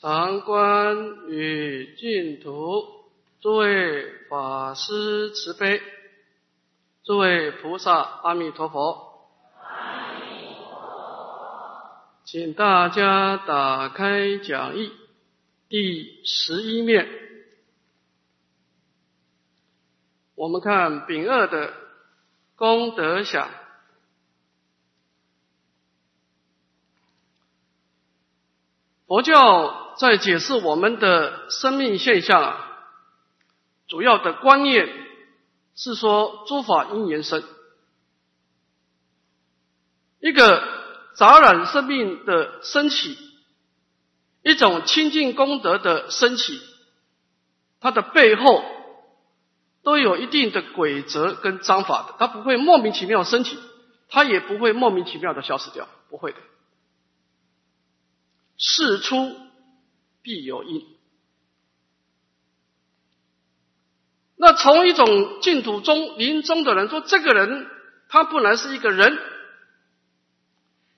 长观与净土，诸位法师慈悲，诸位菩萨阿弥陀佛。阿弥陀佛，请大家打开讲义第十一面，我们看丙二的功德想。佛教。在解释我们的生命现象啊，主要的观念是说诸法因缘生，一个杂染生命的升起，一种清净功德的升起，它的背后都有一定的规则跟章法的，它不会莫名其妙升起，它也不会莫名其妙的消失掉，不会的，事出。必有因。那从一种净土中临终的人说，这个人他本来是一个人，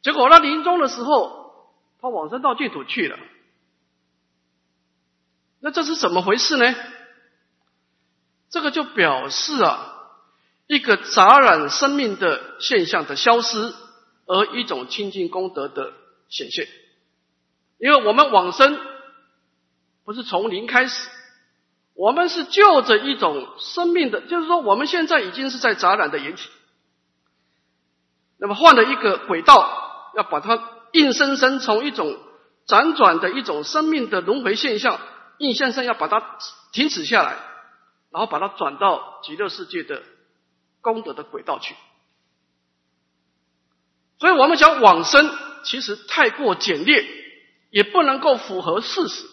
结果他临终的时候，他往生到净土去了。那这是怎么回事呢？这个就表示啊，一个杂染生命的现象的消失，而一种清净功德的显现。因为我们往生。不是从零开始，我们是就着一种生命的，就是说我们现在已经是在杂染的引起，那么换了一个轨道，要把它硬生生从一种辗转的一种生命的轮回现象，硬生生要把它停止下来，然后把它转到极乐世界的功德的轨道去。所以我们讲往生，其实太过简略，也不能够符合事实。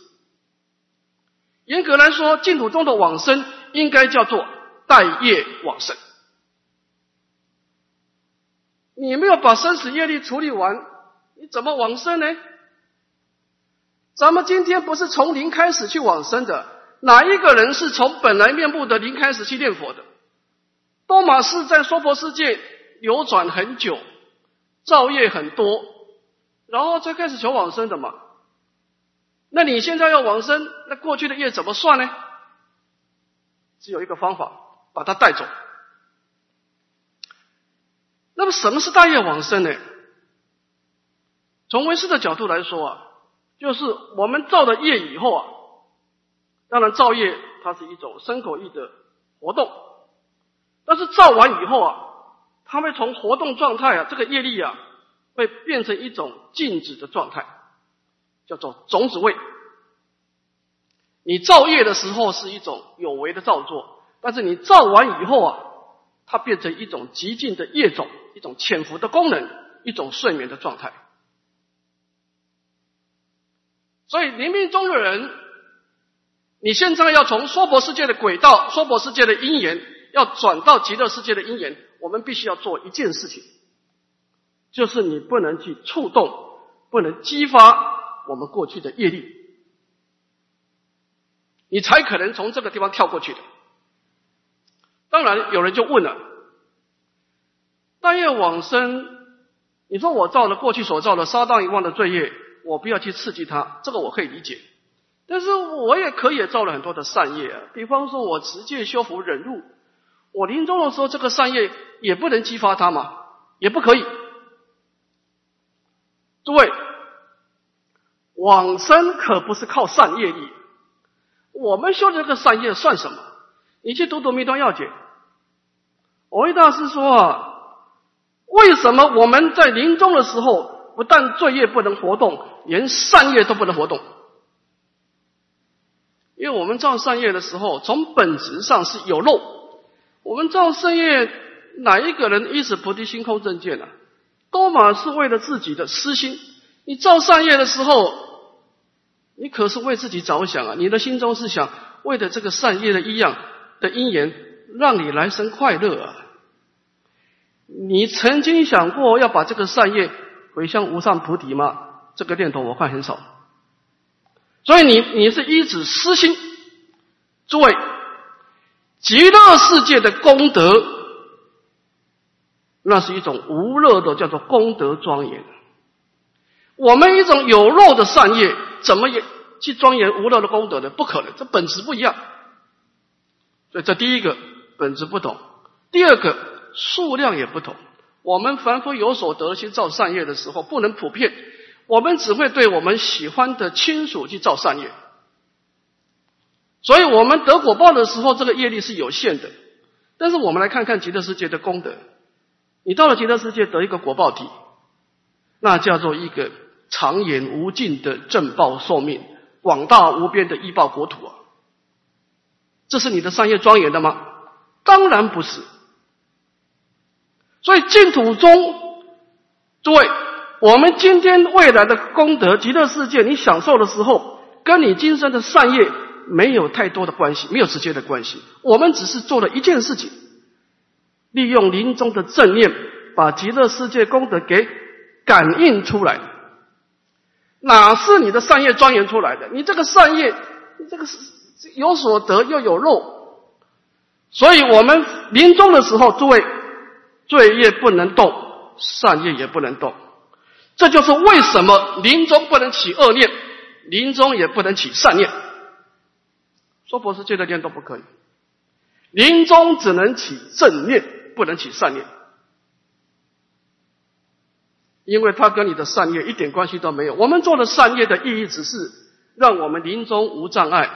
严格来说，净土中的往生应该叫做待业往生。你没有把生死业力处理完，你怎么往生呢？咱们今天不是从零开始去往生的，哪一个人是从本来面目的零开始去念佛的？多玛是在娑婆世界流转很久，造业很多，然后才开始求往生的嘛。那你现在要往生，那过去的业怎么算呢？只有一个方法，把它带走。那么什么是大业往生呢？从为师的角度来说啊，就是我们造的业以后啊，当然造业它是一种身口意的活动，但是造完以后啊，它会从活动状态啊，这个业力啊，会变成一种静止的状态。叫做种子位。你造业的时候是一种有为的造作，但是你造完以后啊，它变成一种极静的业种，一种潜伏的功能，一种睡眠的状态。所以临命中的人，你现在要从娑婆世界的轨道、娑婆世界的因缘，要转到极乐世界的因缘，我们必须要做一件事情，就是你不能去触动，不能激发。我们过去的业力，你才可能从这个地方跳过去的。当然，有人就问了：大业往生，你说我造了过去所造的杀当遗忘的罪业，我不要去刺激他，这个我可以理解。但是我也可以造了很多的善业啊，比方说我直接修福忍辱，我临终的时候这个善业也不能激发他嘛，也不可以。诸位。往生可不是靠善业力，我们修的这个善业算什么？你去读读《弥陀要解》，维大师说啊，为什么我们在临终的时候，不但罪业不能活动，连善业都不能活动？因为我们造善业的时候，从本质上是有漏。我们造善业，哪一个人一直菩提心空正见呢？多嘛是为了自己的私心。你造善业的时候。你可是为自己着想啊！你的心中是想为了这个善业的一样的因缘，让你来生快乐啊！你曾经想过要把这个善业回向无上菩提吗？这个念头我看很少。所以你你是一指私心。诸位，极乐世界的功德，那是一种无乐的，叫做功德庄严。我们一种有肉的善业。怎么也去庄严无漏的功德呢，不可能，这本质不一样。所以这第一个本质不同，第二个数量也不同。我们凡夫有所得去造善业的时候，不能普遍，我们只会对我们喜欢的亲属去造善业。所以我们得果报的时候，这个业力是有限的。但是我们来看看极乐世界的功德，你到了极乐世界得一个果报体，那叫做一个长远无尽的正报寿命，广大无边的医报国土啊！这是你的善业庄严的吗？当然不是。所以净土中，诸位，我们今天未来的功德，极乐世界你享受的时候，跟你今生的善业。没有太多的关系，没有直接的关系。我们只是做了一件事情，利用临终的正念，把极乐世界功德给感应出来。哪是你的善业庄严出来的？你这个善业，你这个是有所得又有漏，所以我们临终的时候，诸位罪业不能动，善业也不能动。这就是为什么临终不能起恶念，临终也不能起善念。说佛是戒的念都不可以，临终只能起正念，不能起善念，因为它跟你的善业一点关系都没有。我们做的善业的意义，只是让我们临终无障碍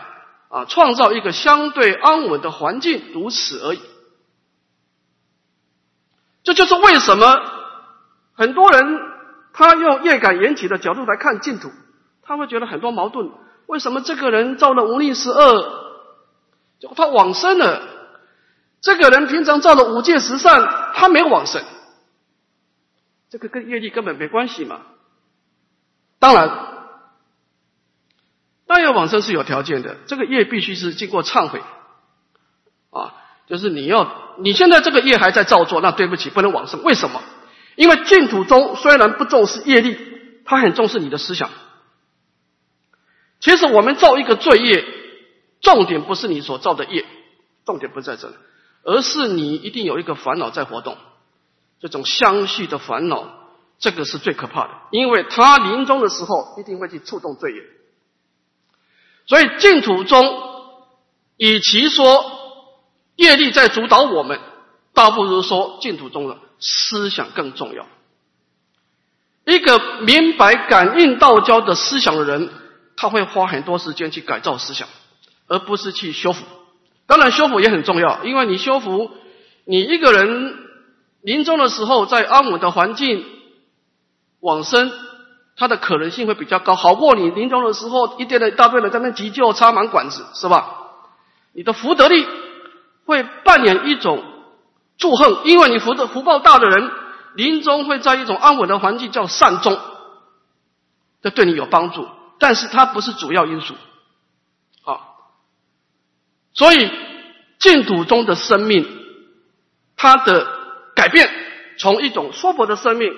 啊，创造一个相对安稳的环境，如此而已。这就是为什么很多人他用业感缘起的角度来看净土，他会觉得很多矛盾。为什么这个人造了无力十二？就他往生了，这个人平常造了五戒十善，他没有往生，这个跟业力根本没关系嘛。当然，当然往生是有条件的，这个业必须是经过忏悔，啊，就是你要你现在这个业还在造作，那对不起，不能往生。为什么？因为净土中虽然不重视业力，他很重视你的思想。其实我们造一个罪业。重点不是你所造的业，重点不在这里，而是你一定有一个烦恼在活动，这种相续的烦恼，这个是最可怕的，因为他临终的时候一定会去触动罪业。所以净土中，与其说业力在主导我们，倒不如说净土中的思想更重要。一个明白感应道交的思想的人，他会花很多时间去改造思想。而不是去修复，当然修复也很重要，因为你修复，你一个人临终的时候在安稳的环境往生，它的可能性会比较高，好过你临终的时候一堆的大堆人在那急救插满管子，是吧？你的福德力会扮演一种祝贺，因为你福德福报大的人临终会在一种安稳的环境叫善终，这对你有帮助，但是它不是主要因素。所以净土中的生命，它的改变，从一种娑婆的生命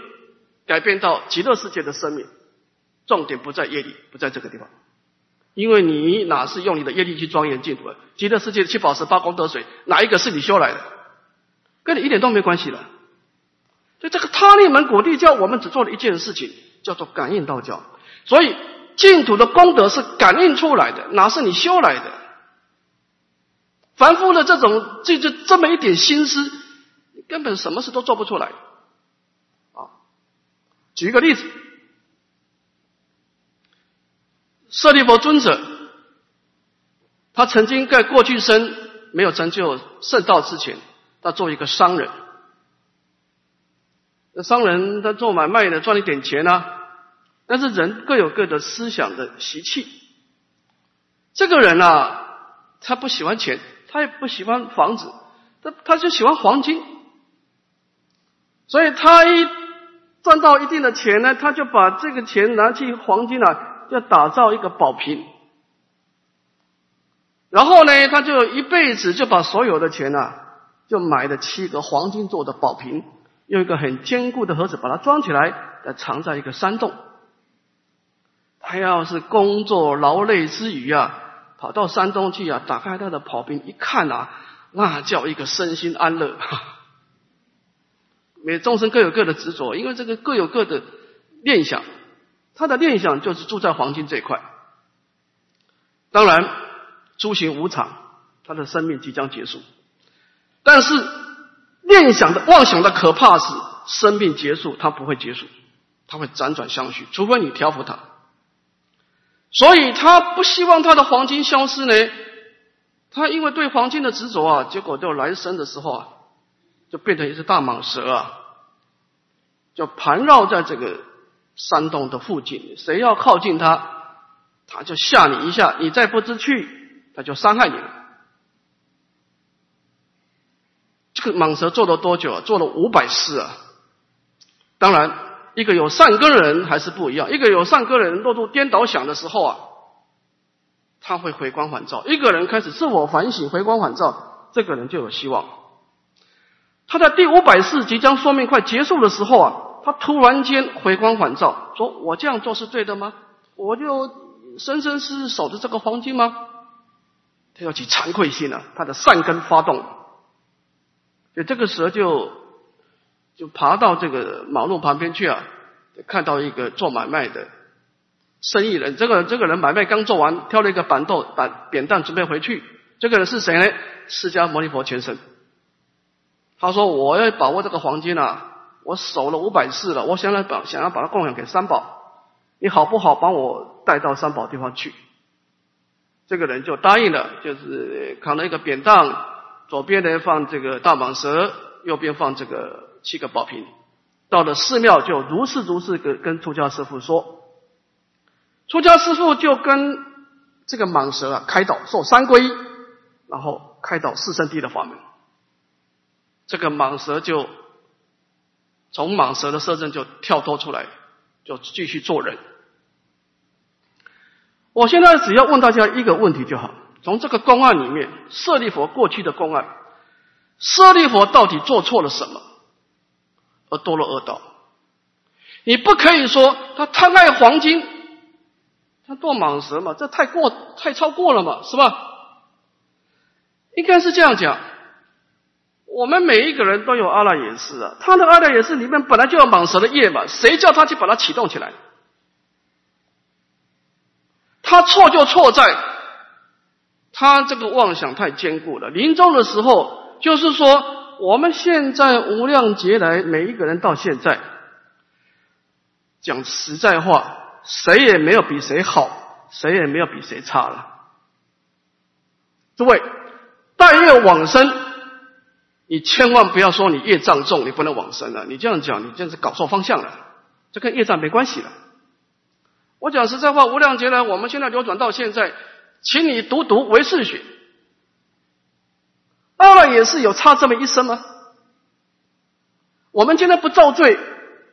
改变到极乐世界的生命，重点不在业力，不在这个地方，因为你哪是用你的业力去庄严净土啊？极乐世界的七宝十八功德水，哪一个是你修来的？跟你一点都没关系了。所以这个他利门果地教，我们只做了一件事情，叫做感应道教。所以净土的功德是感应出来的，哪是你修来的？凡夫的这种，这就这么一点心思，根本什么事都做不出来。啊，举一个例子，舍利弗尊者，他曾经在过去生没有成就圣道之前，他做一个商人。那商人他做买卖的赚了一点钱啊，但是人各有各的思想的习气。这个人啊，他不喜欢钱。他也不喜欢房子，他他就喜欢黄金，所以他一赚到一定的钱呢，他就把这个钱拿去黄金啊，要打造一个宝瓶，然后呢，他就一辈子就把所有的钱啊，就买了七个黄金做的宝瓶，用一个很坚固的盒子把它装起来，再藏在一个山洞。他要是工作劳累之余啊。跑到山洞去啊！打开他的宝瓶一看啊，那叫一个身心安乐。每众生各有各的执着，因为这个各有各的念想。他的念想就是住在黄金这一块，当然，诸行无常，他的生命即将结束。但是，念想的妄想的可怕是，生命结束，它不会结束，它会辗转相续，除非你调伏它。所以他不希望他的黄金消失呢。他因为对黄金的执着啊，结果到来生的时候啊，就变成一只大蟒蛇啊，就盘绕在这个山洞的附近。谁要靠近他，他就吓你一下，你再不知趣，他就伤害你了。这个蟒蛇做了多久啊？做了五百世啊！当然，一个有善根的人还是不一样。一个有善根的人落入颠倒想的时候啊。他会回光返照。一个人开始自我反省、回光返照，这个人就有希望。他在第五百世即将说明快结束的时候啊，他突然间回光返照，说我这样做是对的吗？我就生生世世守着这个黄金吗？他要起惭愧心了，他的善根发动，就这个时候就就爬到这个马路旁边去啊，看到一个做买卖的。生意人，这个这个人买卖刚做完，挑了一个板豆板扁担准备回去。这个人是谁呢？释迦牟尼佛前身。他说：“我要把握这个黄金啊，我守了五百世了，我想来把想要把它供养给三宝，你好不好帮我带到三宝地方去？”这个人就答应了，就是扛了一个扁担，左边呢放这个大蟒蛇，右边放这个七个宝瓶。到了寺庙就如是如是跟跟出家师傅说。出家师父就跟这个蟒蛇啊开导，受三皈，然后开导四圣地的法门。这个蟒蛇就从蟒蛇的摄政就跳脱出来，就继续做人。我现在只要问大家一个问题就好：从这个公案里面，舍利佛过去的公案，舍利佛到底做错了什么，而堕落恶道？你不可以说他贪爱黄金。他堕蟒蛇嘛，这太过太超过了嘛，是吧？应该是这样讲。我们每一个人都有阿赖耶识啊，他的阿赖耶识里面本来就有蟒蛇的业嘛，谁叫他去把它启动起来？他错就错在，他这个妄想太坚固了。临终的时候，就是说，我们现在无量劫来每一个人到现在，讲实在话。谁也没有比谁好，谁也没有比谁差了。诸位，但愿往生，你千万不要说你业障重，你不能往生了。你这样讲，你真是搞错方向了。这跟业障没关系了。我讲实在话，无量劫来，我们现在流转到现在，请你读读唯识学，当然也是有差这么一生吗？我们今天不造罪。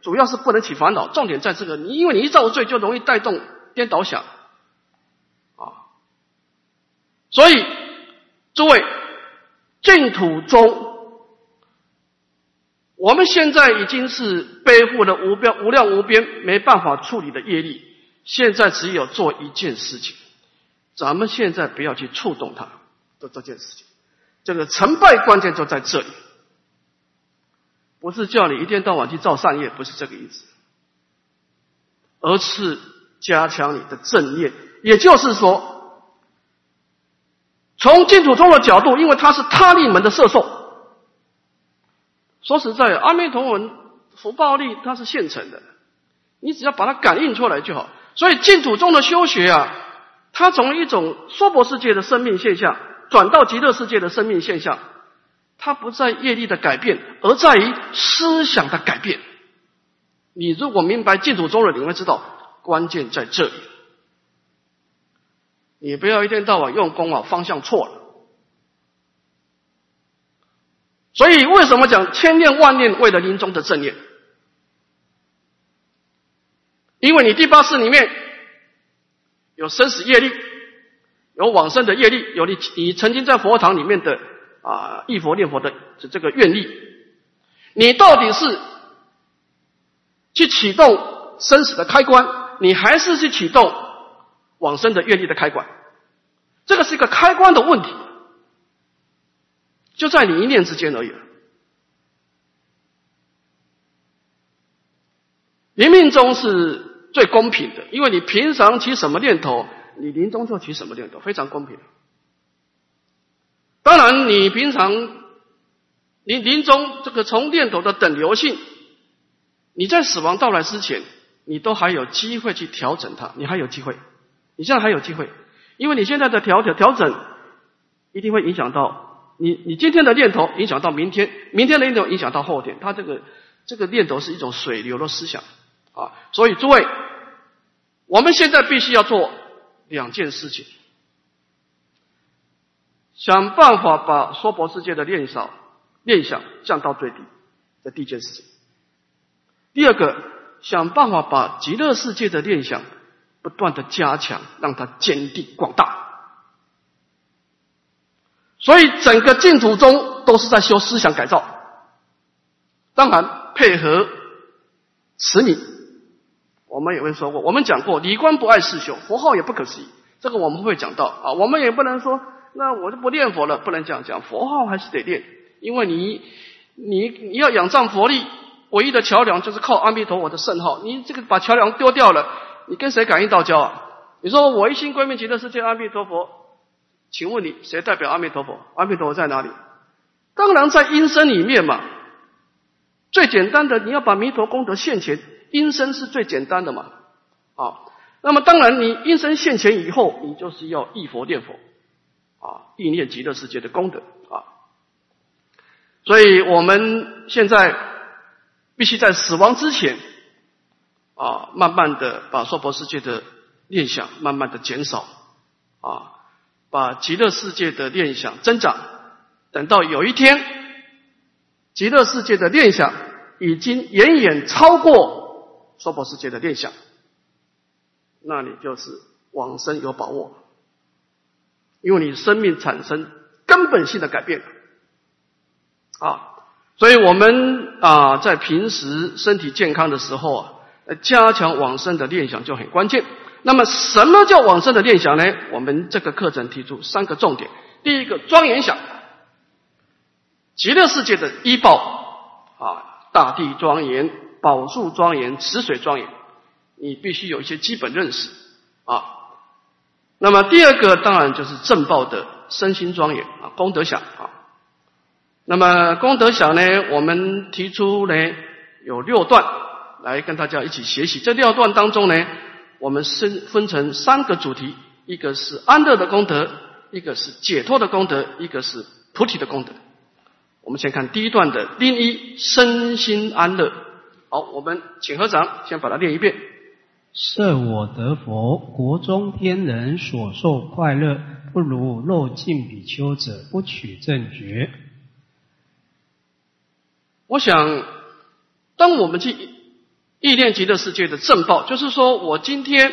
主要是不能起烦恼，重点在这个，你因为你一造罪就容易带动颠倒想，啊，所以诸位净土中，我们现在已经是背负了无边无量无边没办法处理的业力，现在只有做一件事情，咱们现在不要去触动它的这件事情，这个成败关键就在这里。不是叫你一天到晚去造善业，不是这个意思，而是加强你的正业。也就是说，从净土宗的角度，因为它是他力门的摄受。说实在，阿弥陀文福报力它是现成的，你只要把它感应出来就好。所以净土宗的修学啊，它从一种娑婆世界的生命现象，转到极乐世界的生命现象。它不在业力的改变，而在于思想的改变。你如果明白净土宗的，你会知道关键在这里。你不要一天到晚用功啊，方向错了。所以为什么讲千念万念为了临终的正念？因为你第八世里面有生死业力，有往生的业力，有你你曾经在佛堂里面的。啊，忆佛念佛的这这个愿力，你到底是去启动生死的开关，你还是去启动往生的愿力的开关？这个是一个开关的问题，就在你一念之间而已。冥冥中是最公平的，因为你平常起什么念头，你临终就起什么念头，非常公平。当然，你平常你临终这个从念头的等流性，你在死亡到来之前，你都还有机会去调整它，你还有机会，你现在还有机会，因为你现在的调调调整，一定会影响到你你今天的念头，影响到明天，明天的念头影响到后天，它这个这个念头是一种水流的思想啊，所以诸位，我们现在必须要做两件事情。想办法把娑婆世界的念少念想降到最低，这第一件事情。第二个，想办法把极乐世界的念想不断的加强，让它坚定广大。所以整个净土宗都是在修思想改造，当然配合持名。我们也会说过，我们讲过，理观不爱世修，佛号也不可思议。这个我们会讲到啊，我们也不能说。那我就不念佛了，不能这样讲，佛号还是得念，因为你你你要仰仗佛力，唯一的桥梁就是靠阿弥陀佛的圣号。你这个把桥梁丢掉了，你跟谁感应道交啊？你说我一心归命极乐世界阿弥陀佛，请问你谁代表阿弥陀佛？阿弥陀佛在哪里？当然在阴身里面嘛。最简单的，你要把弥陀功德现前，阴身是最简单的嘛。啊，那么当然你阴身现前以后，你就是要忆佛念佛。啊，意念极乐世界的功德啊，所以我们现在必须在死亡之前啊，慢慢的把娑婆世界的念想慢慢的减少啊，把极乐世界的念想增长，等到有一天极乐世界的念想已经远远超过娑婆世界的念想，那你就是往生有把握。因为你生命产生根本性的改变啊，所以我们啊在平时身体健康的时候啊，加强往生的念想就很关键。那么什么叫往生的念想呢？我们这个课程提出三个重点：第一个，庄严想，极乐世界的医报啊，大地庄严，宝树庄严，池水庄严，你必须有一些基本认识啊。那么第二个当然就是正报的身心庄严啊，功德想啊。那么功德想呢，我们提出呢有六段来跟大家一起学习。这六段当中呢，我们分分成三个主题：一个是安乐的功德，一个是解脱的功德，一个是菩提的功德。我们先看第一段的第一身心安乐。好，我们请合掌，先把它念一遍。设我得佛，国中天人所受快乐，不如肉尽比丘者不取正觉。我想，当我们去意念极乐世界的正报，就是说我今天、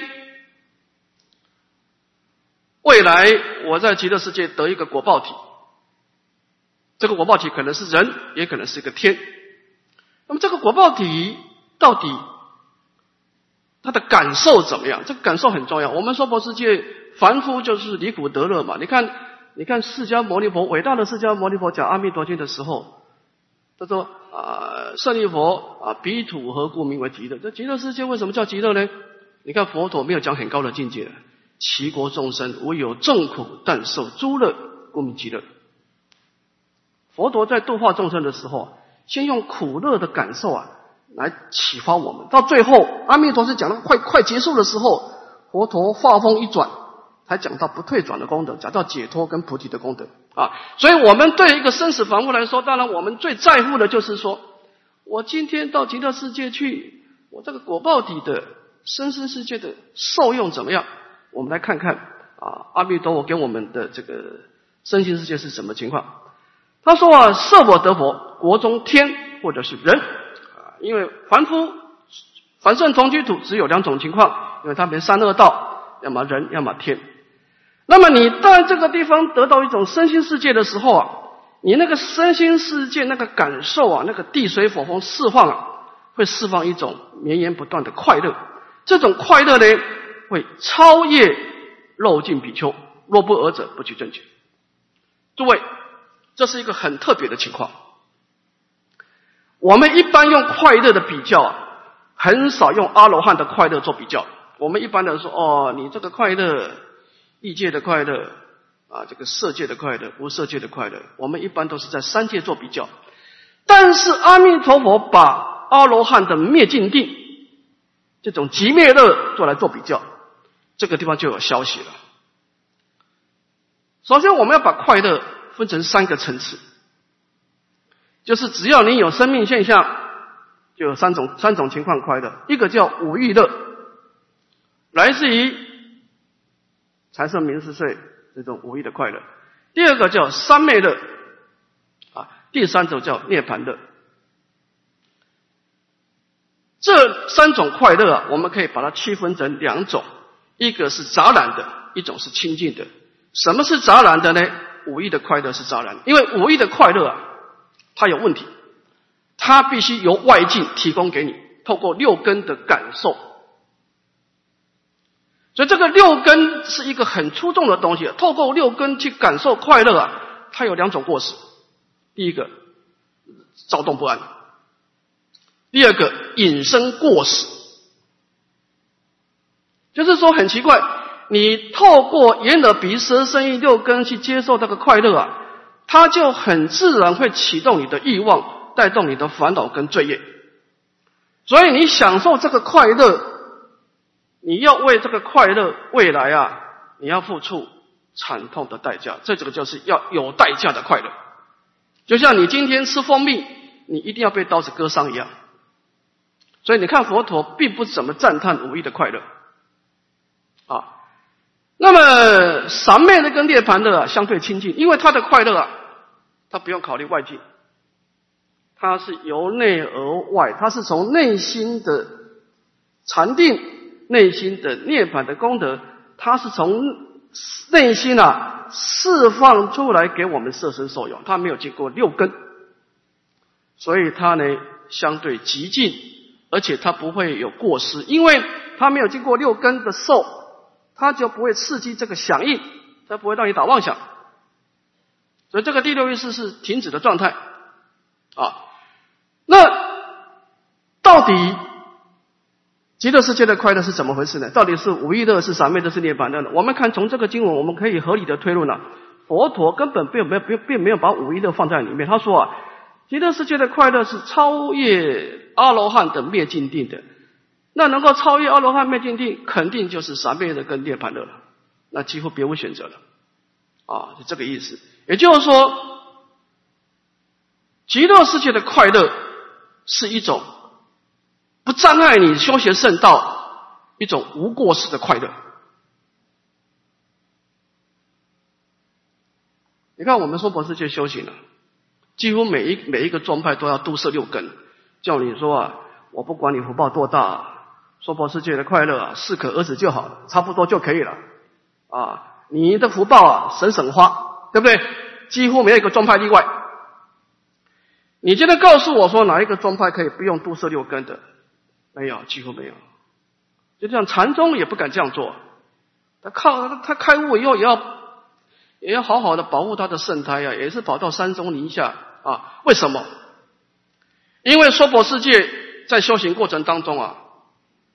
未来我在极乐世界得一个果报体，这个果报体可能是人，也可能是一个天。那么这个果报体到底？他的感受怎么样？这个感受很重要。我们说，佛世界凡夫就是离苦得乐嘛。你看，你看释迦牟尼佛，伟大的释迦牟尼佛讲《阿弥陀经》的时候，他说：“啊，舍利佛啊，彼土何故名为极乐？这极乐世界为什么叫极乐呢？你看佛陀没有讲很高的境界，齐国众生唯有众苦，但受诸乐，故名极乐。佛陀在度化众生的时候，先用苦乐的感受啊。”来启发我们，到最后阿弥陀佛讲到快快结束的时候，佛陀话锋一转，才讲到不退转的功德，讲到解脱跟菩提的功德啊。所以，我们对一个生死凡夫来说，当然我们最在乎的就是说，我今天到极乐世界去，我这个果报体的生生世界的受用怎么样？我们来看看啊，阿弥陀佛给我们的这个身心世界是什么情况？他说啊，设我得佛，国中天或者是人啊。因为凡夫凡圣同居土只有两种情况，因为他们三恶道，要么人，要么天。那么你在这个地方得到一种身心世界的时候啊，你那个身心世界那个感受啊，那个地水火风释放啊，会释放一种绵延不断的快乐。这种快乐呢，会超越肉尽比丘。若不尔者，不取正觉。诸位，这是一个很特别的情况。我们一般用快乐的比较啊，很少用阿罗汉的快乐做比较。我们一般的说，哦，你这个快乐异界的快乐啊，这个色界的快乐、无色界的快乐，我们一般都是在三界做比较。但是阿弥陀佛把阿罗汉的灭尽定这种极灭乐做来做比较，这个地方就有消息了。首先，我们要把快乐分成三个层次，就是只要你有生命现象，就有三种三种情况快乐。一个叫五欲乐，来自于财色名食睡这种五欲的快乐；第二个叫三昧乐，啊，第三种叫涅槃乐。这三种快乐啊，我们可以把它区分成两种：一个是杂染的，一种是清净的。什么是杂染的呢？五欲的快乐是杂染，因为五欲的快乐啊，它有问题，它必须由外境提供给你，透过六根的感受。所以这个六根是一个很出众的东西，透过六根去感受快乐啊，它有两种过失：第一个，躁动不安；第二个，引生过失。就是说，很奇怪。你透过眼耳鼻舌身意六根去接受这个快乐啊，它就很自然会启动你的欲望，带动你的烦恼跟罪业。所以你享受这个快乐，你要为这个快乐未来啊，你要付出惨痛的代价。这这个就是要有代价的快乐，就像你今天吃蜂蜜，你一定要被刀子割伤一样。所以你看佛陀并不怎么赞叹五欲的快乐，啊。那么三昧的跟涅盘的相对亲近，因为他的快乐啊，他不用考虑外境，他是由内而外，他是从内心的禅定、内心的涅槃的功德，他是从内心啊释放出来给我们色身受用，他没有经过六根，所以他呢相对极静，而且他不会有过失，因为他没有经过六根的受。它就不会刺激这个响应，它不会让你打妄想，所以这个第六意识是停止的状态啊。那到底极乐世界的快乐是怎么回事呢？到底是无欲乐、是三昧乐、是涅槃乐呢？我们看从这个经文，我们可以合理的推论呢，佛陀根本并没有并并没有把五欲乐放在里面。他说啊，极乐世界的快乐是超越阿罗汉的灭尽定的。那能够超越阿罗汉灭尽定，肯定就是三昧的跟涅槃乐了，那几乎别无选择了，啊，是这个意思。也就是说，极乐世界的快乐是一种不障碍你修学圣道、一种无过失的快乐。你看，我们说佛世界修行了，几乎每一每一个宗派都要都摄六根，叫你说啊，我不管你福报多大。啊娑婆世界的快乐啊，适可而止就好，差不多就可以了。啊，你的福报啊，省省花，对不对？几乎没有一个宗派例外。你今天告诉我说哪一个宗派可以不用度色六根的？没有，几乎没有。就像禅宗也不敢这样做，他靠他开悟以后也要也要好好的保护他的圣胎啊，也是跑到山中林下啊。为什么？因为娑婆世界在修行过程当中啊。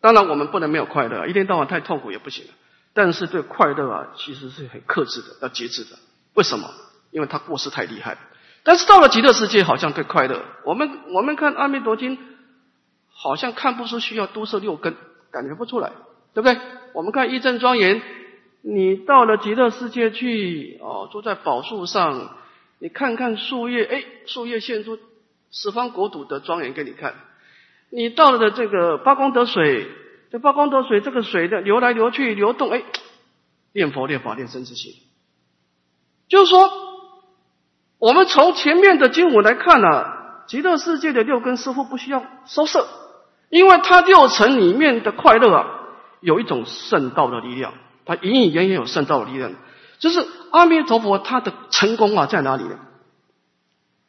当然，我们不能没有快乐，一天到晚太痛苦也不行。但是对快乐啊，其实是很克制的，要节制的。为什么？因为他过失太厉害。但是到了极乐世界，好像对快乐，我们我们看《阿弥陀经》，好像看不出需要多摄六根，感觉不出来，对不对？我们看《一正庄严》，你到了极乐世界去，哦，坐在宝树上，你看看树叶，哎，树叶现出十方国土的庄严给你看。你到了的这个八功德水，这八功德水这个水的流来流去流动，哎，念佛念法念生之心，就是说，我们从前面的经文来看呢，极乐世界的六根似乎不需要收摄，因为他六层里面的快乐啊，有一种圣道的力量，它隐隐约约有圣道的力量，就是阿弥陀佛他的成功啊在哪里呢？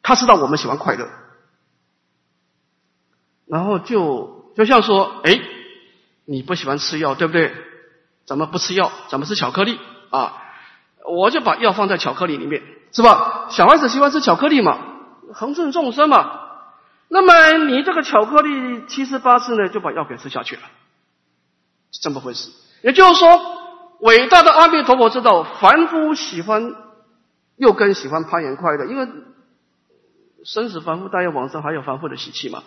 他知道我们喜欢快乐。然后就就像说，哎，你不喜欢吃药，对不对？怎么不吃药？怎么吃巧克力啊？我就把药放在巧克力里面，是吧？小孩子喜欢吃巧克力嘛，恒顺众生嘛。那么你这个巧克力七十八次呢，就把药给吃下去了，是这么回事。也就是说，伟大的阿弥陀佛知道凡夫喜欢又更喜欢攀岩快乐，因为生死凡夫，但要往生，还有凡夫的习气嘛。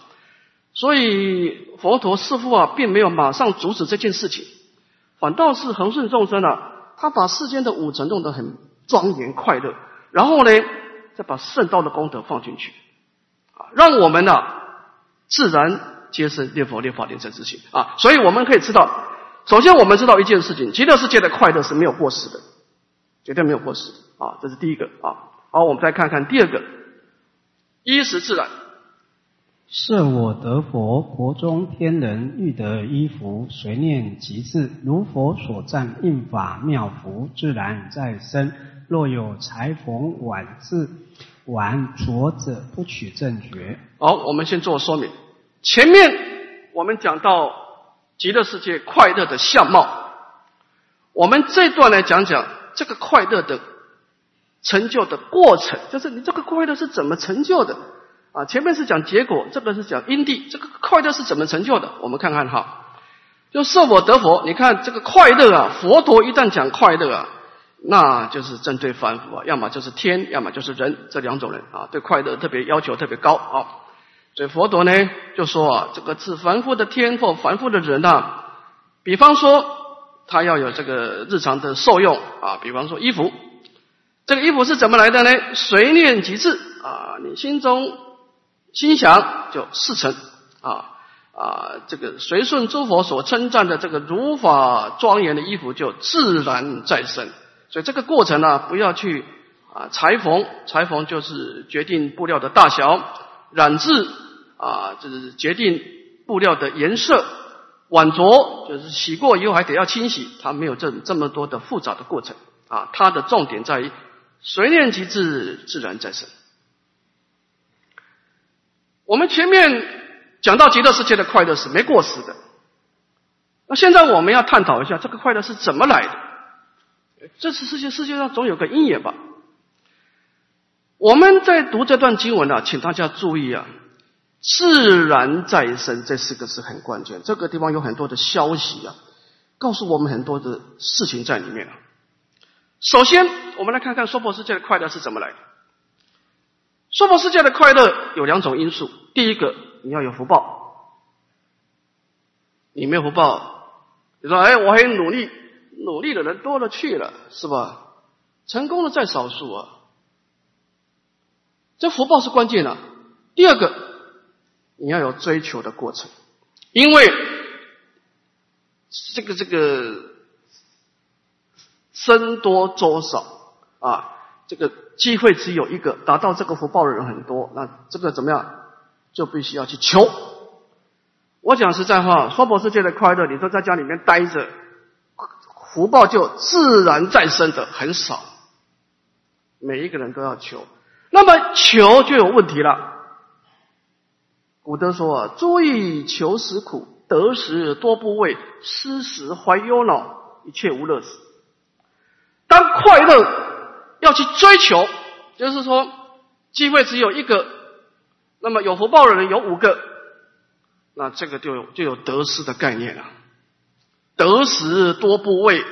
所以佛陀似乎啊，并没有马上阻止这件事情，反倒是恒顺众生啊，他把世间的五尘弄得很庄严快乐，然后呢，再把圣道的功德放进去，啊，让我们呢自然皆是念佛、念法、念真之心啊。所以我们可以知道，首先我们知道一件事情：极乐世界的快乐是没有过时的，绝对没有过时啊。这是第一个啊。好，我们再看看第二个，衣食自然。设我得佛，国中天人欲得衣服，随念即至，如佛所赞应法妙服，自然在身。若有裁缝晚至玩浊者，不取正觉。好，我们先做说明。前面我们讲到极乐世界快乐的相貌，我们这段来讲讲这个快乐的成就的过程，就是你这个快乐是怎么成就的。啊，前面是讲结果，这个是讲因地。这个快乐是怎么成就的？我们看看哈，就设我得佛。你看这个快乐啊，佛陀一旦讲快乐啊，那就是针对凡夫啊，要么就是天，要么就是人这两种人啊，对快乐特别要求特别高啊。所以佛陀呢就说啊，这个是凡夫的天或凡夫的人呐，比方说他要有这个日常的受用啊，比方说衣服，这个衣服是怎么来的呢？随念即至啊，你心中。心想就事成啊啊！这个随顺诸佛所称赞的这个如法庄严的衣服就自然在生。所以这个过程呢，不要去啊裁缝，裁缝就是决定布料的大小；染制啊，就是决定布料的颜色；碗着就是洗过以后还得要清洗，它没有这这么多的复杂的过程啊。它的重点在于随念即至，自然在身。我们前面讲到极乐世界的快乐是没过时的，那现在我们要探讨一下这个快乐是怎么来的？这次世界世界上总有个因缘吧？我们在读这段经文啊，请大家注意啊，“自然再生”这四个字很关键。这个地方有很多的消息啊，告诉我们很多的事情在里面啊。首先，我们来看看娑婆世界的快乐是怎么来的。娑婆世界的快乐有两种因素。第一个，你要有福报。你没有福报，你说：“哎，我很努力，努力的人多了去了，是吧？成功的在少数啊。”这福报是关键的。第二个，你要有追求的过程，因为这个这个僧多粥少啊，这个。机会只有一个，达到这个福报的人很多，那这个怎么样？就必须要去求。我讲实在话，娑婆世界的快乐，你都在家里面待着，福报就自然再生的很少。每一个人都要求，那么求就有问题了。古德说啊：“诸欲求时苦，得时多不畏，失时怀忧恼，一切无乐事。”当快乐。要去追求，就是说，机会只有一个，那么有福报的人有五个，那这个就有就有得失的概念了。得时多不畏，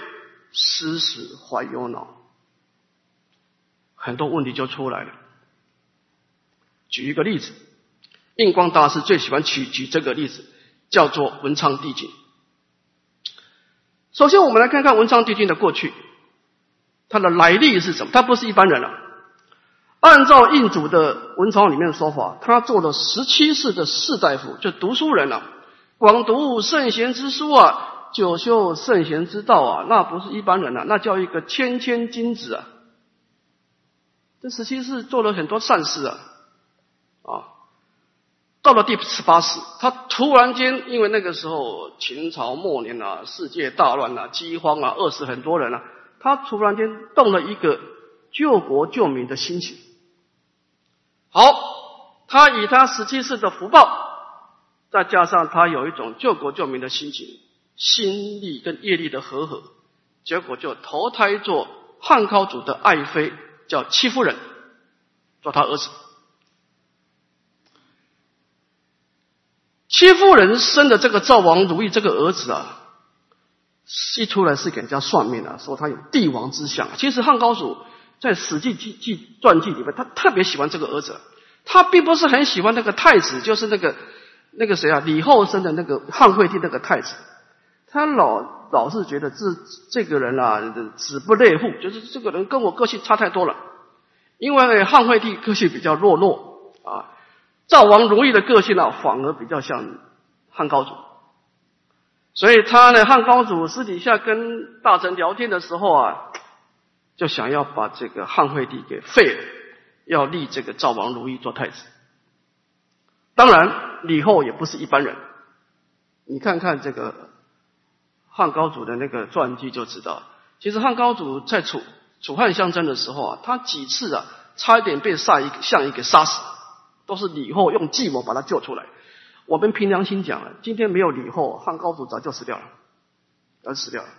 失时怀忧恼，很多问题就出来了。举一个例子，印光大师最喜欢举举这个例子，叫做文昌帝君。首先，我们来看看文昌帝君的过去。他的来历是什么？他不是一般人了。按照印祖的文钞里面的说法，他做了十七世的士大夫，就读书人了，广读圣贤之书啊，久修圣贤之道啊，那不是一般人啊，那叫一个谦谦君子啊。这十七世做了很多善事啊，啊，到了第十八世，他突然间因为那个时候秦朝末年啊，世界大乱啊，饥荒啊，饿死很多人啊。他突然间动了一个救国救民的心情。好，他以他十七世的福报，再加上他有一种救国救民的心情，心力跟业力的和合，结果就投胎做汉高祖的爱妃，叫戚夫人，做他儿子。戚夫人生的这个赵王如意这个儿子啊。一出来是给人家算命的，说他有帝王之相。其实汉高祖在《史记》记记传记里面，他特别喜欢这个儿子，他并不是很喜欢那个太子，就是那个那个谁啊，李后生的那个汉惠帝那个太子。他老老是觉得这这个人啊，子不类户，就是这个人跟我个性差太多了。因为汉惠帝个性比较弱弱啊，赵王如意的个性呢，反而比较像汉高祖。所以他呢，汉高祖私底下跟大臣聊天的时候啊，就想要把这个汉惠帝给废了，要立这个赵王如意做太子。当然，李后也不是一般人。你看看这个汉高祖的那个传记就知道，其实汉高祖在楚楚汉相争的时候啊，他几次啊，差一点被杀一项羽给杀死，都是李后用计谋把他救出来。我们凭良心讲啊，今天没有李后，汉高祖早就死掉了，早死掉了。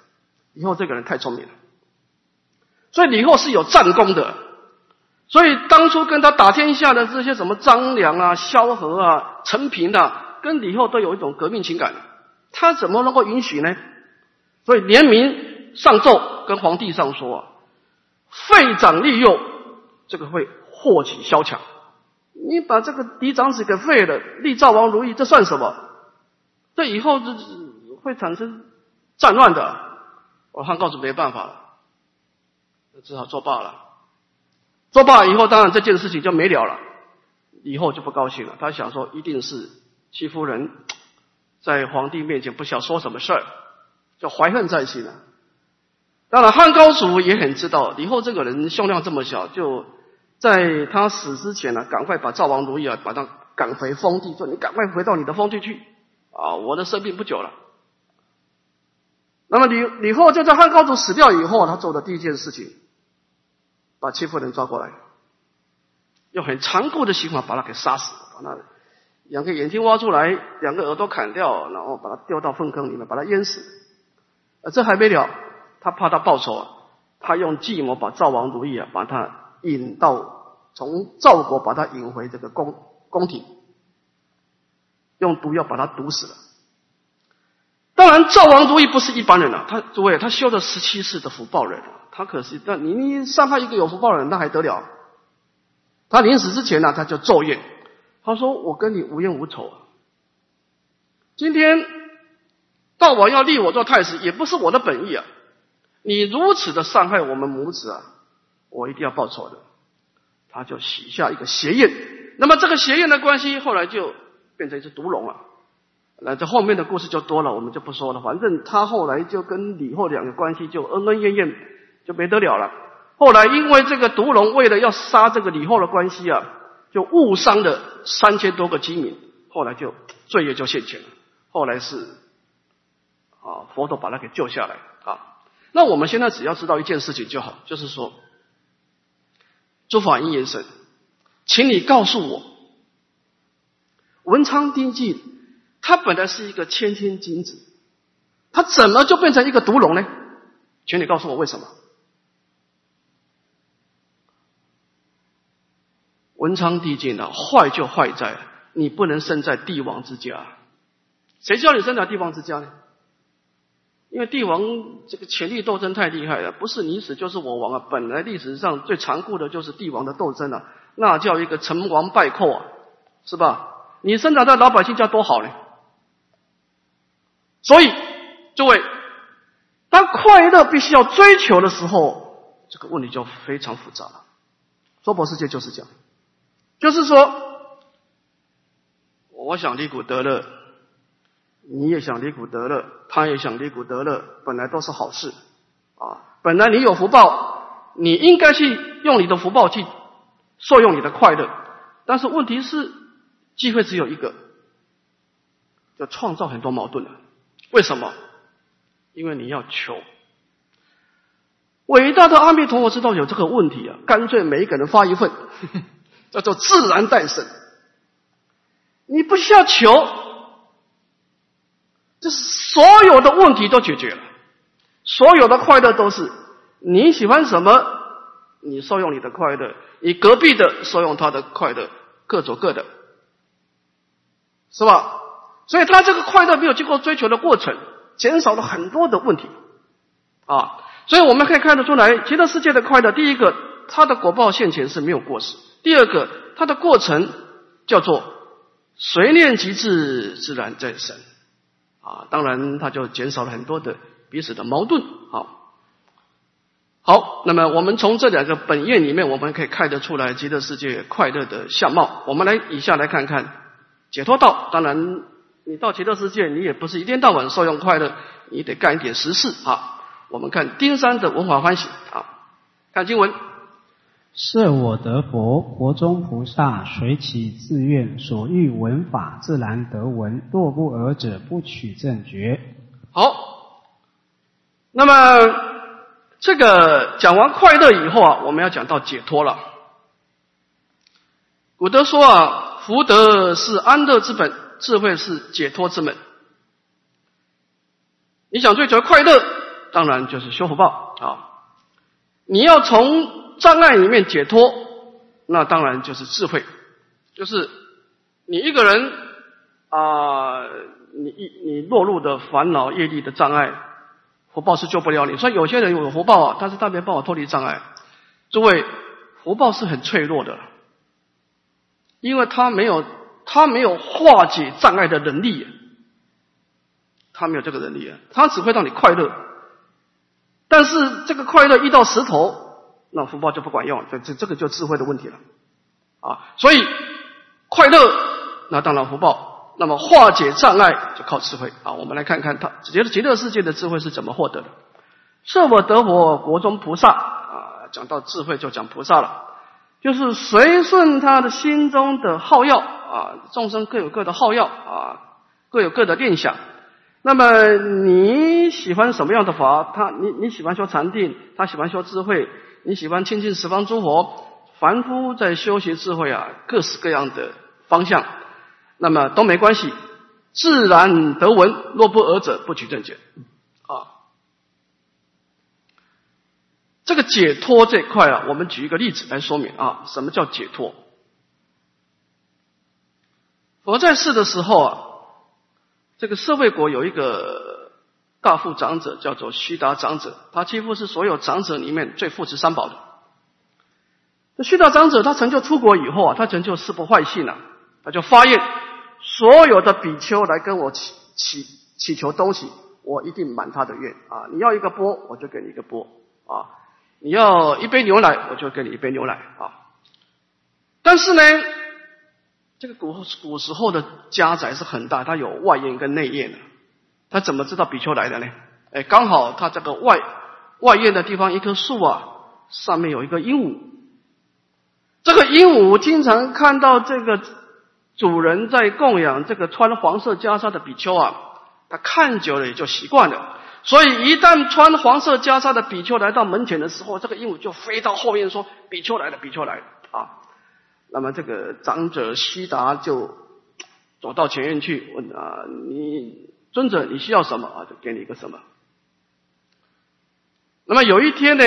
李后这个人太聪明了，所以李后是有战功的。所以当初跟他打天下的这些什么张良啊、萧何啊、陈平啊，跟李后都有一种革命情感。他怎么能够允许呢？所以联名上奏跟皇帝上说啊，废长立幼，这个会祸起萧墙。你把这个嫡长子给废了，立赵王如意，这算什么？这以后这会产生战乱的。我汉告诉没办法了，只好作罢了。作罢以后，当然这件事情就没了了。以后就不高兴了，他想说，一定是戚夫人在皇帝面前不想说什么事儿，就怀恨在心了。当然，汉高祖也很知道李后这个人胸量这么小，就。在他死之前呢，赶快把赵王如意啊，把他赶回封地，说你赶快回到你的封地去啊！我的生病不久了。那么李李后就在汉高祖死掉以后，他做的第一件事情，把戚夫人抓过来，用很残酷的刑法把他给杀死，把他两个眼睛挖出来，两个耳朵砍掉，然后把他丢到粪坑里面，把他淹死。这还没了，他怕他报仇啊，他用计谋把赵王如意啊，把他。引到从赵国把他引回这个宫宫廷，用毒药把他毒死了。当然，赵王如意不是一般人啊，他诸位他修了十七世的福报人，他可是那你你伤害一个有福报人，那还得了？他临死之前呢，他就咒怨，他说：“我跟你无冤无仇，啊今天赵王要立我做太子，也不是我的本意啊！你如此的伤害我们母子啊！”我一定要报仇的，他就许下一个邪宴。那么这个邪宴的关系，后来就变成一只毒龙了。那这后面的故事就多了，我们就不说了。反正他后来就跟李后两个关系就恩恩怨怨，就没得了了。后来因为这个毒龙为了要杀这个李后的关系啊，就误伤了三千多个饥民，后来就罪业就现前了。后来是啊，佛陀把他给救下来啊。那我们现在只要知道一件事情就好，就是说。诸法因缘神，请你告诉我，文昌帝君他本来是一个谦谦君子，他怎么就变成一个毒龙呢？请你告诉我为什么？文昌帝君呢，坏就坏在你不能生在帝王之家，谁叫你生在帝王之家呢？因为帝王这个权力斗争太厉害了，不是你死就是我亡啊！本来历史上最残酷的就是帝王的斗争啊，那叫一个成王败寇啊，是吧？你生长在老百姓家多好呢。所以，诸位，当快乐必须要追求的时候，这个问题就非常复杂了。娑婆世界就是这样，就是说，我想离苦得乐。你也想离苦得乐，他也想离苦得乐，本来都是好事啊！本来你有福报，你应该去用你的福报去受用你的快乐。但是问题是，机会只有一个，就创造很多矛盾了。为什么？因为你要求。伟大的阿弥陀佛知道有这个问题啊，干脆每一个人发一份，叫做自然诞生。你不需要求。这所有的问题都解决了，所有的快乐都是你喜欢什么，你受用你的快乐，你隔壁的受用他的快乐，各走各的，是吧？所以他这个快乐没有经过追求的过程，减少了很多的问题啊。所以我们可以看得出来，极乐世界的快乐，第一个，它的果报现前是没有过失；第二个，它的过程叫做随念即至，自然在生啊。当然，它就减少了很多的彼此的矛盾。好，好，那么我们从这两个本愿里面，我们可以看得出来极乐世界快乐的相貌。我们来以下来看看解脱道。当然，你到极乐世界，你也不是一天到晚受用快乐，你得干一点实事啊。我们看丁山的文化欢喜啊，看经文。设我得佛，国中菩萨随其自愿，所欲闻法，自然得闻。若不尔者，不取正觉。好，那么这个讲完快乐以后啊，我们要讲到解脱了。古德说啊，福德是安乐之本，智慧是解脱之门。你想追求快乐？当然就是修福报啊！你要从障碍里面解脱，那当然就是智慧。就是你一个人啊，你一你落入的烦恼业力的障碍，福报是救不了你。所以有些人有福报啊，但是他没办法脱离障碍。诸位，福报是很脆弱的，因为他没有他没有化解障碍的能力，他没有这个能力啊，他只会让你快乐。但是这个快乐遇到石头，那福报就不管用，这这这个就智慧的问题了，啊，所以快乐那当然福报，那么化解障碍就靠智慧啊。我们来看看他觉得极乐世界的智慧是怎么获得的。设我得我国中菩萨啊，讲到智慧就讲菩萨了，就是随顺他的心中的好要啊，众生各有各的好要啊，各有各的念想。那么你喜欢什么样的法？他你你喜欢修禅定，他喜欢修智慧，你喜欢亲近十方诸佛。凡夫在修习智慧啊，各式各样的方向，那么都没关系，自然得闻。若不尔者，不取正解。啊，这个解脱这一块啊，我们举一个例子来说明啊，什么叫解脱？佛在世的时候啊。这个社会国有一个大富长者，叫做须达长者，他几乎是所有长者里面最富持三宝的。这须达长者他成就出国以后啊，他成就四不坏性了，他就发愿，所有的比丘来跟我祈祈祈求东西，我一定满他的愿啊！你要一个钵，我就给你一个钵啊！你要一杯牛奶，我就给你一杯牛奶啊！但是呢。这个古古时候的家宅是很大，它有外院跟内院的。他怎么知道比丘来的呢？哎，刚好他这个外外院的地方一棵树啊，上面有一个鹦鹉。这个鹦鹉经常看到这个主人在供养这个穿黄色袈裟的比丘啊，他看久了也就习惯了。所以一旦穿黄色袈裟的比丘来到门前的时候，这个鹦鹉就飞到后面说：“比丘来了，比丘来了。”啊。那么这个长者悉达就走到前院去问啊，你尊者你需要什么啊？就给你一个什么。那么有一天呢，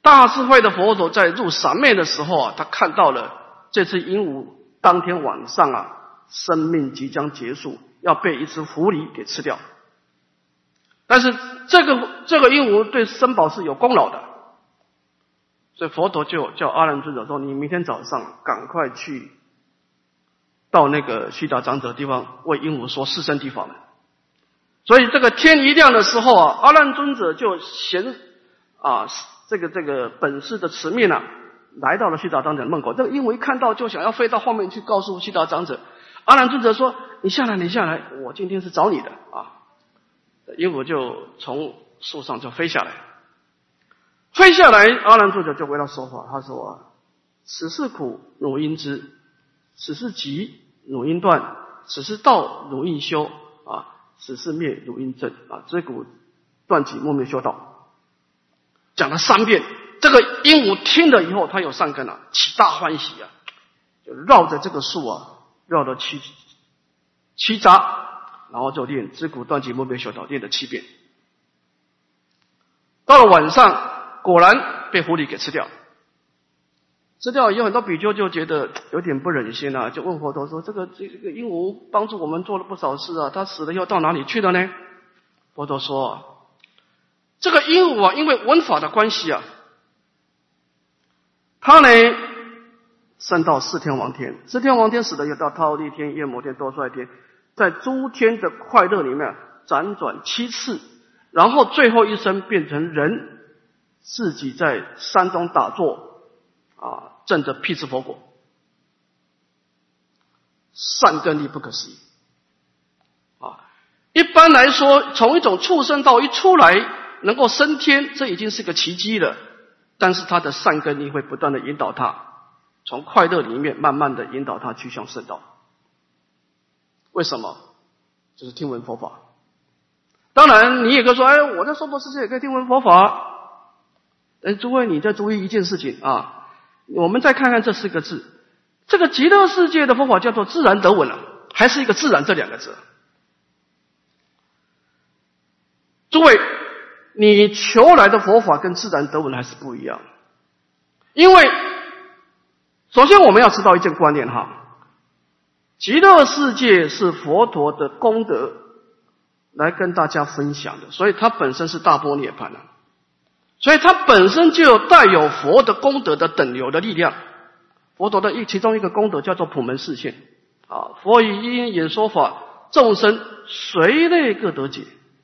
大智慧的佛陀在入三昧的时候啊，他看到了这只鹦鹉，当天晚上啊，生命即将结束，要被一只狐狸给吃掉。但是这个这个鹦鹉对生宝是有功劳的。所以佛陀就叫阿难尊者说：“你明天早上赶快去到那个须达长者地方，为鹦鹉说四圣地法门。”所以这个天一亮的时候啊，阿难尊者就衔啊这个这个本事的持命啊，来到了须达长者的门口。这个鹦鹉一看到就想要飞到后面去告诉须达长者。阿难尊者说：“你下来，你下来，我今天是找你的啊。”鹦鹉就从树上就飞下来。飞下来，阿难尊者就为他说法。他说：“此事苦，汝应知；此事急，汝应断；此事道，汝应修。啊，此事灭，汝应正。啊，知苦断集，莫灭修道。”讲了三遍。这个鹦鹉听了以后，他有善根了，起大欢喜啊，就绕着这个树啊，绕了七七匝，然后就念知苦断集，莫灭修道，念了七遍。到了晚上。果然被狐狸给吃掉。吃掉以后，很多比丘就觉得有点不忍心啊，就问佛陀说：“这个这这个鹦鹉帮助我们做了不少事啊，它死了以后到哪里去了呢？”佛陀说：“这个鹦鹉啊，因为文法的关系啊，它呢升到四天王天，四天王天死了又到忉利天、夜摩天、多帅天，在诸天的快乐里面辗转七次，然后最后一生变成人，自己在山中打坐。”啊，证得辟支佛果，善根力不可思议。啊，一般来说，从一种畜生道一出来能够升天，这已经是个奇迹了。但是他的善根力会不断的引导他，从快乐里面慢慢的引导他去向圣道。为什么？就是听闻佛法。当然，你也可以说，哎，我在娑婆世界也可以听闻佛法。哎，诸位，你在注意一件事情啊。我们再看看这四个字，这个极乐世界的佛法叫做自然得稳了，还是一个自然这两个字？诸位，你求来的佛法跟自然得稳还是不一样。因为首先我们要知道一件观念哈，极乐世界是佛陀的功德来跟大家分享的，所以它本身是大波涅槃的。所以它本身就有带有佛的功德的等流的力量。佛陀的一其中一个功德叫做普门示现啊，佛以因演说法，众生随类各得解。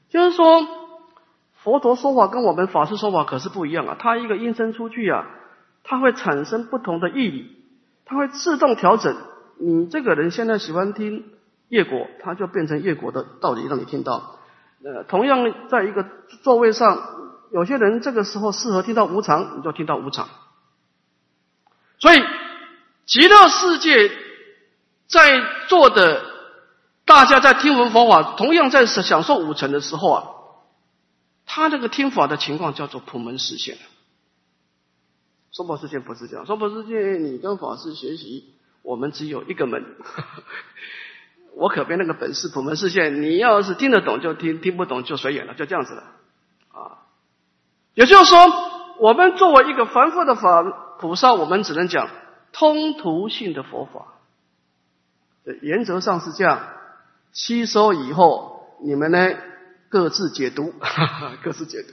就是说，佛陀说法跟我们法师说法可是不一样啊。他一个音声出去啊，它会产生不同的意义理，它会自动调整。你这个人现在喜欢听业果，它就变成业果的道理让你听到。呃，同样在一个座位上。有些人这个时候适合听到无常，你就听到无常。所以极乐世界在座的大家在听闻佛法，同样在享受五尘的时候啊，他那个听法的情况叫做普门实现。娑婆世界不是这样，娑婆世界你跟法师学习，我们只有一个门，我可没那个本事。普门实现，你要是听得懂就听，听不懂就随缘了，就这样子了啊。也就是说，我们作为一个凡夫的法菩萨，我们只能讲通途性的佛法。原则上是这样，吸收以后，你们呢各自解读，各自解读。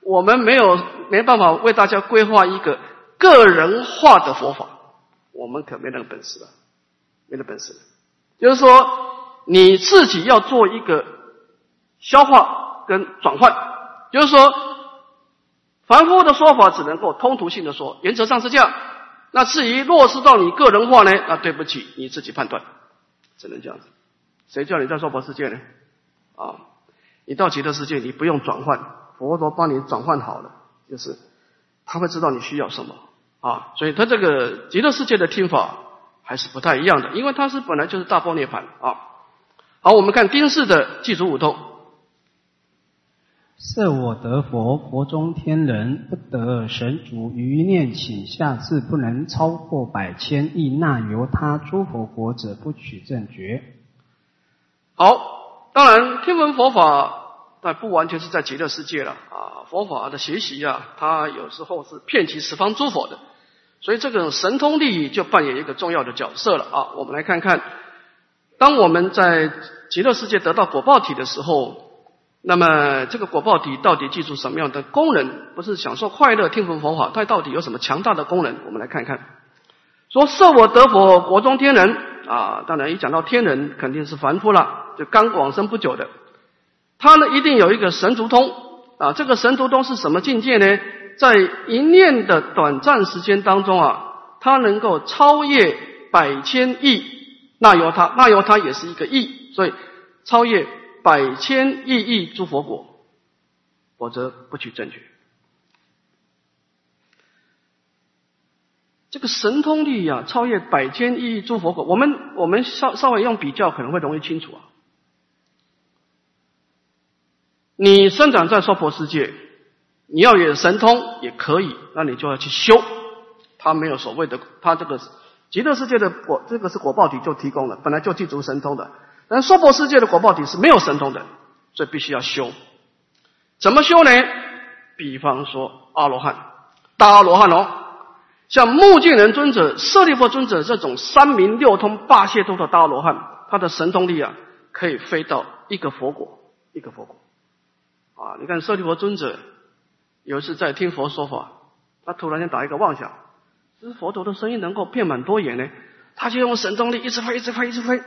我们没有没办法为大家规划一个个人化的佛法，我们可没那个本事了，没那本事。就是说，你自己要做一个消化跟转换，就是说。凡夫的说法只能够通途性的说，原则上是这样。那至于落实到你个人化呢？那对不起，你自己判断，只能这样子。谁叫你在娑婆世界呢？啊，你到极乐世界，你不用转换，佛陀帮你转换好了，就是他会知道你需要什么啊。所以他这个极乐世界的听法还是不太一样的，因为它是本来就是大波涅槃啊。好，我们看丁氏的祭祖五通。设我得佛，佛中天人不得神主余念请下至不能超过百千亿那由他诸佛国者不取正觉。好，当然天文佛法，但不完全是在极乐世界了啊。佛法的学习啊，它有时候是遍及十方诸佛的，所以这个神通力就扮演一个重要的角色了啊。我们来看看，当我们在极乐世界得到果报体的时候。那么这个果报体到底记住什么样的功能？不是享受快乐、听闻佛法，它到底有什么强大的功能？我们来看看。说设我得佛，国中天人啊，当然一讲到天人，肯定是凡夫了，就刚往生不久的。他呢，一定有一个神足通啊。这个神足通是什么境界呢？在一念的短暂时间当中啊，他能够超越百千亿那由他，那由他也是一个亿，所以超越。百千亿亿诸佛果，否则不取正觉。这个神通力啊，超越百千亿亿诸佛果。我们我们稍稍微用比较，可能会容易清楚啊。你生长在娑婆世界，你要有神通也可以，那你就要去修。他没有所谓的，他这个极乐世界的果，这个是果报体就提供了，本来就具足神通的。但娑婆世界的果报体是没有神通的，所以必须要修。怎么修呢？比方说阿罗汉，大阿罗汉哦，像目犍连尊者、舍利弗尊者这种三明六通、八解脱的大阿罗汉，他的神通力啊，可以飞到一个佛国，一个佛国。啊，你看舍利弗尊者有一次在听佛说法，他突然间打一个妄想，这佛陀的声音能够遍满多远呢？他就用神通力一直飞，一直飞，一直飞，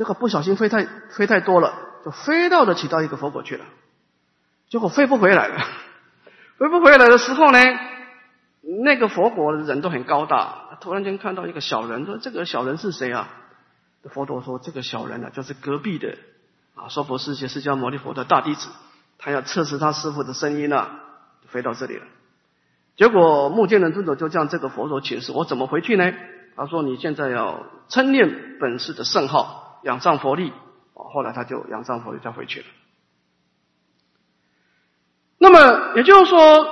结果不小心飞太飞太多了，就飞到了其他一个佛国去了。结果飞不回来了，飞不回来的时候呢，那个佛国的人都很高大，突然间看到一个小人，说：“这个小人是谁啊？”佛陀说：“这个小人呢，就是隔壁的啊，娑婆世界释迦牟尼佛的大弟子，他要测试他师傅的声音呢，飞到这里了。结果目犍连尊者就向这个佛陀请示：我怎么回去呢？他说：你现在要称念本师的圣号，仰仗佛力。啊后来他就仰仗佛力，再回去了。那么也就是说，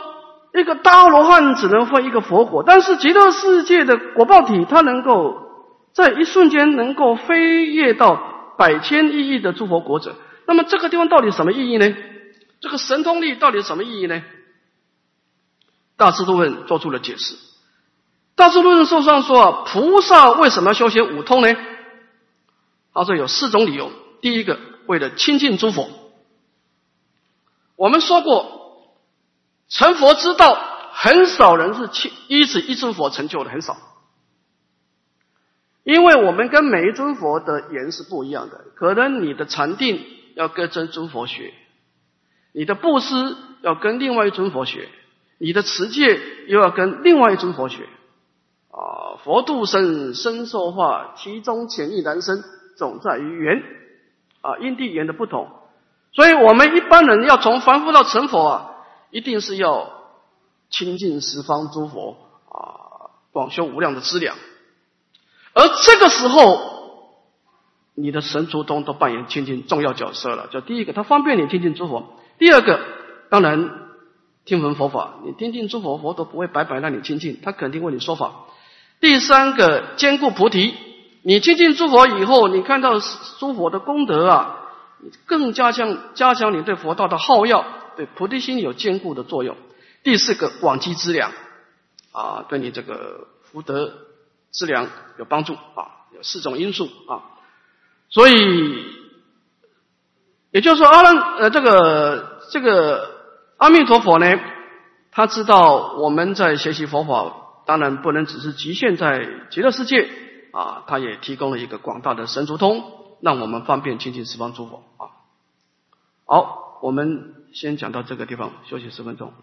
一个大罗汉只能分一个佛果，但是极乐世界的果报体，它能够在一瞬间能够飞跃到百千亿亿的诸佛国者。那么这个地方到底什么意义呢？这个神通力到底什么意义呢？大智度论做出了解释。大智度论书上说啊，菩萨为什么要修学五通呢？他说有四种理由。第一个，为了亲近诸佛。我们说过，成佛之道，很少人是亲依止一尊佛成就的，很少。因为我们跟每一尊佛的言是不一样的，可能你的禅定要跟真诸佛学，你的布施要跟另外一尊佛学，你的持戒又要跟另外一尊佛学。啊，佛度生，生受化，其中潜意难生，总在于缘。啊，因地缘的不同，所以我们一般人要从凡夫到成佛啊，一定是要亲近十方诸佛啊，广修无量的资粮。而这个时候，你的神足通都扮演亲近重要角色了。就第一个，它方便你亲近诸佛；第二个，当然听闻佛法，你听近诸佛，佛都不会白白让你亲近，他肯定为你说法。第三个，兼顾菩提，你亲近诸佛以后，你看到诸佛的功德啊，更加强加强你对佛道的好要，对菩提心有坚固的作用。第四个，广积资粮啊，对你这个福德资粮有帮助啊，有四种因素啊。所以，也就是说，阿难呃，这个这个阿弥陀佛呢，他知道我们在学习佛法。当然不能只是局限在极乐世界啊，他也提供了一个广大的神足通，让我们方便亲近十方诸佛啊。好，我们先讲到这个地方，休息十分钟。